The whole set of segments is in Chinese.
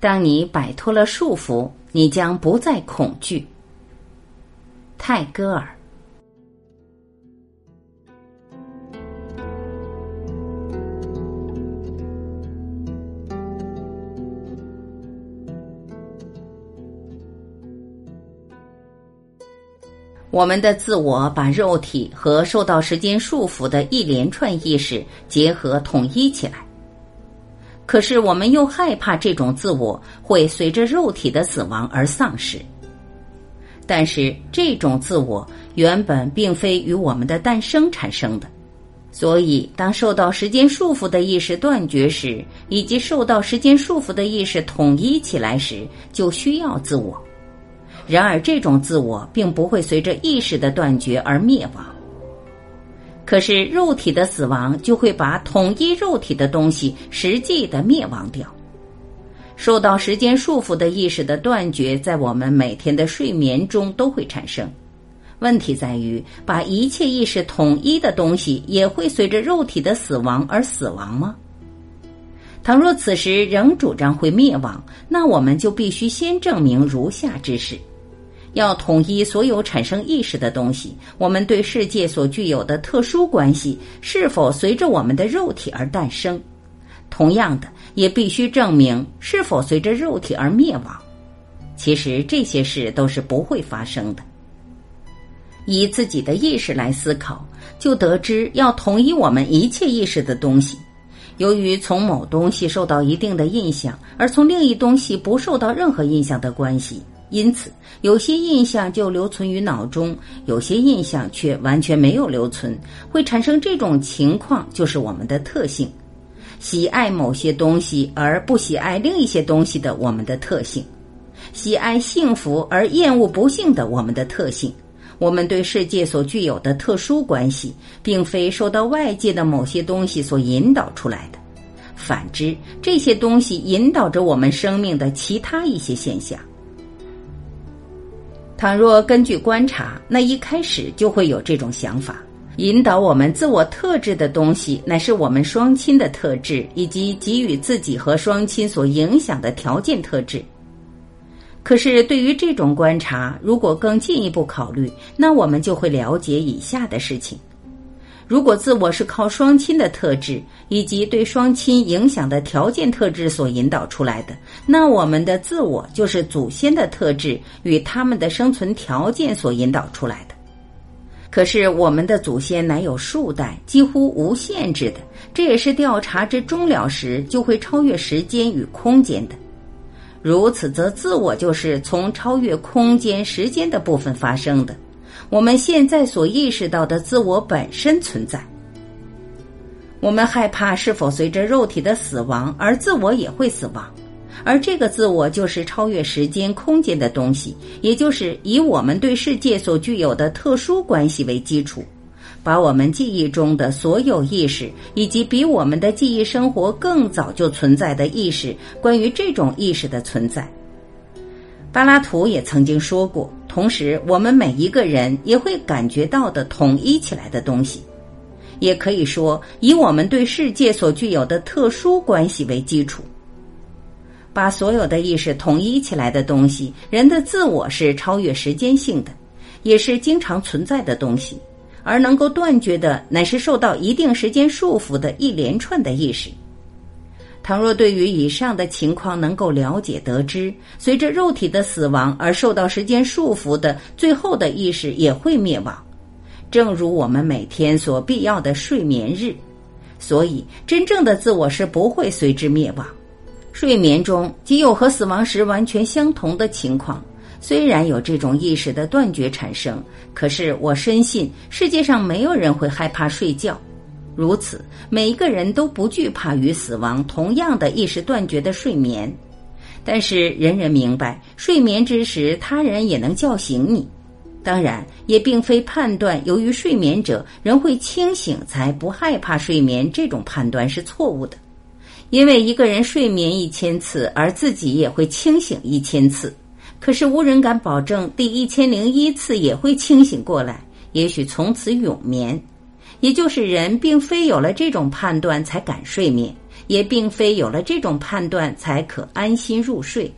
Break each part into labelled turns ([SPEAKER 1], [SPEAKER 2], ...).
[SPEAKER 1] 当你摆脱了束缚，你将不再恐惧。泰戈尔。我们的自我把肉体和受到时间束缚的一连串意识结合统一起来，可是我们又害怕这种自我会随着肉体的死亡而丧失。但是这种自我原本并非与我们的诞生产生的，所以当受到时间束缚的意识断绝时，以及受到时间束缚的意识统一起来时，就需要自我。然而，这种自我并不会随着意识的断绝而灭亡。可是，肉体的死亡就会把统一肉体的东西实际的灭亡掉。受到时间束缚的意识的断绝，在我们每天的睡眠中都会产生。问题在于，把一切意识统一的东西也会随着肉体的死亡而死亡吗？倘若此时仍主张会灭亡，那我们就必须先证明如下之事。要统一所有产生意识的东西，我们对世界所具有的特殊关系是否随着我们的肉体而诞生？同样的，也必须证明是否随着肉体而灭亡。其实这些事都是不会发生的。以自己的意识来思考，就得知要统一我们一切意识的东西，由于从某东西受到一定的印象，而从另一东西不受到任何印象的关系。因此，有些印象就留存于脑中，有些印象却完全没有留存。会产生这种情况，就是我们的特性：喜爱某些东西而不喜爱另一些东西的我们的特性；喜爱幸福而厌恶不幸的我们的特性。我们对世界所具有的特殊关系，并非受到外界的某些东西所引导出来的。反之，这些东西引导着我们生命的其他一些现象。倘若根据观察，那一开始就会有这种想法，引导我们自我特质的东西，乃是我们双亲的特质，以及给予自己和双亲所影响的条件特质。可是，对于这种观察，如果更进一步考虑，那我们就会了解以下的事情。如果自我是靠双亲的特质以及对双亲影响的条件特质所引导出来的，那我们的自我就是祖先的特质与他们的生存条件所引导出来的。可是我们的祖先乃有数代，几乎无限制的，这也是调查之终了时就会超越时间与空间的。如此，则自我就是从超越空间、时间的部分发生的。我们现在所意识到的自我本身存在，我们害怕是否随着肉体的死亡而自我也会死亡，而这个自我就是超越时间空间的东西，也就是以我们对世界所具有的特殊关系为基础，把我们记忆中的所有意识以及比我们的记忆生活更早就存在的意识，关于这种意识的存在。柏拉图也曾经说过，同时我们每一个人也会感觉到的统一起来的东西，也可以说以我们对世界所具有的特殊关系为基础，把所有的意识统一起来的东西。人的自我是超越时间性的，也是经常存在的东西，而能够断绝的乃是受到一定时间束缚的一连串的意识。倘若对于以上的情况能够了解得知，随着肉体的死亡而受到时间束缚的最后的意识也会灭亡，正如我们每天所必要的睡眠日。所以，真正的自我是不会随之灭亡。睡眠中即有和死亡时完全相同的情况。虽然有这种意识的断绝产生，可是我深信世界上没有人会害怕睡觉。如此，每一个人都不惧怕与死亡同样的意识断绝的睡眠，但是人人明白，睡眠之时他人也能叫醒你。当然，也并非判断由于睡眠者人会清醒才不害怕睡眠，这种判断是错误的。因为一个人睡眠一千次，而自己也会清醒一千次，可是无人敢保证第一千零一次也会清醒过来，也许从此永眠。也就是人并非有了这种判断才敢睡眠，也并非有了这种判断才可安心入睡。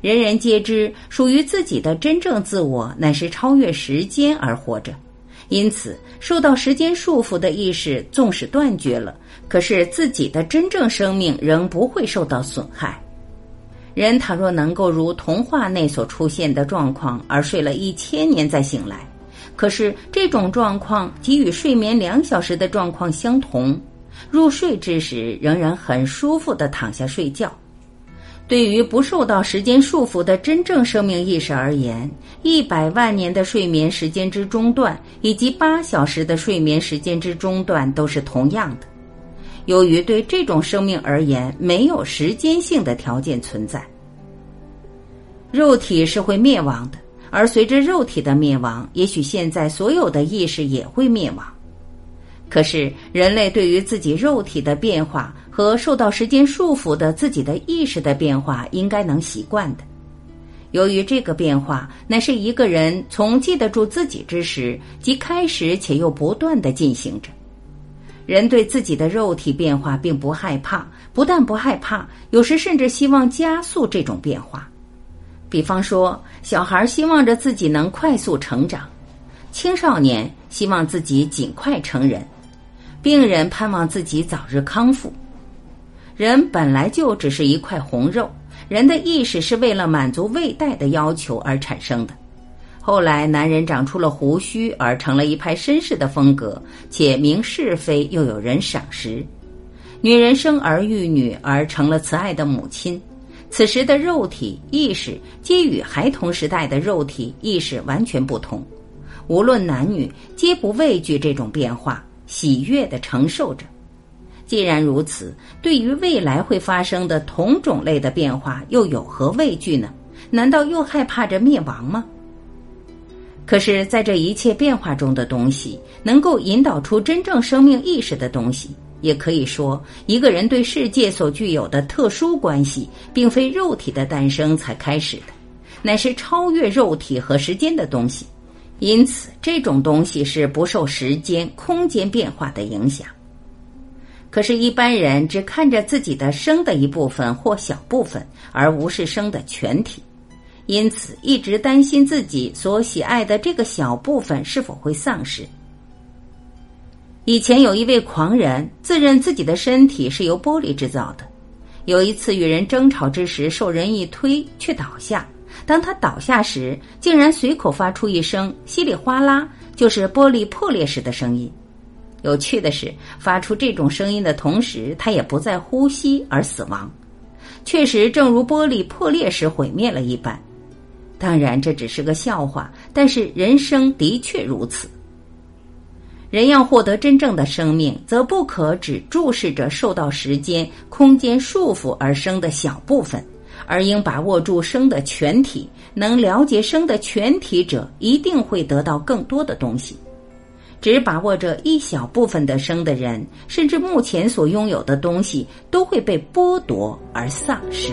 [SPEAKER 1] 人人皆知，属于自己的真正自我乃是超越时间而活着，因此受到时间束缚的意识纵使断绝了，可是自己的真正生命仍不会受到损害。人倘若能够如童话内所出现的状况而睡了一千年再醒来，可是这种状况即与睡眠两小时的状况相同，入睡之时仍然很舒服的躺下睡觉。对于不受到时间束缚的真正生命意识而言，一百万年的睡眠时间之中断，以及八小时的睡眠时间之中断都是同样的。由于对这种生命而言没有时间性的条件存在，肉体是会灭亡的，而随着肉体的灭亡，也许现在所有的意识也会灭亡。可是人类对于自己肉体的变化和受到时间束缚的自己的意识的变化，应该能习惯的。由于这个变化乃是一个人从记得住自己之时即开始，且又不断的进行着。人对自己的肉体变化并不害怕，不但不害怕，有时甚至希望加速这种变化。比方说，小孩希望着自己能快速成长，青少年希望自己尽快成人，病人盼望自己早日康复。人本来就只是一块红肉，人的意识是为了满足胃袋的要求而产生的。后来，男人长出了胡须，而成了一派绅士的风格，且明是非，又有人赏识；女人生儿育女，而成了慈爱的母亲。此时的肉体意识，皆与孩童时代的肉体意识完全不同。无论男女，皆不畏惧这种变化，喜悦的承受着。既然如此，对于未来会发生的同种类的变化，又有何畏惧呢？难道又害怕着灭亡吗？可是，在这一切变化中的东西，能够引导出真正生命意识的东西，也可以说，一个人对世界所具有的特殊关系，并非肉体的诞生才开始的，乃是超越肉体和时间的东西。因此，这种东西是不受时间、空间变化的影响。可是，一般人只看着自己的生的一部分或小部分，而无视生的全体。因此，一直担心自己所喜爱的这个小部分是否会丧失。以前有一位狂人，自认自己的身体是由玻璃制造的。有一次与人争吵之时，受人一推，却倒下。当他倒下时，竟然随口发出一声“稀里哗啦”，就是玻璃破裂时的声音。有趣的是，发出这种声音的同时，他也不再呼吸而死亡。确实，正如玻璃破裂时毁灭了一般。当然，这只是个笑话，但是人生的确如此。人要获得真正的生命，则不可只注视着受到时间、空间束缚而生的小部分，而应把握住生的全体。能了解生的全体者，一定会得到更多的东西。只把握着一小部分的生的人，甚至目前所拥有的东西，都会被剥夺而丧失。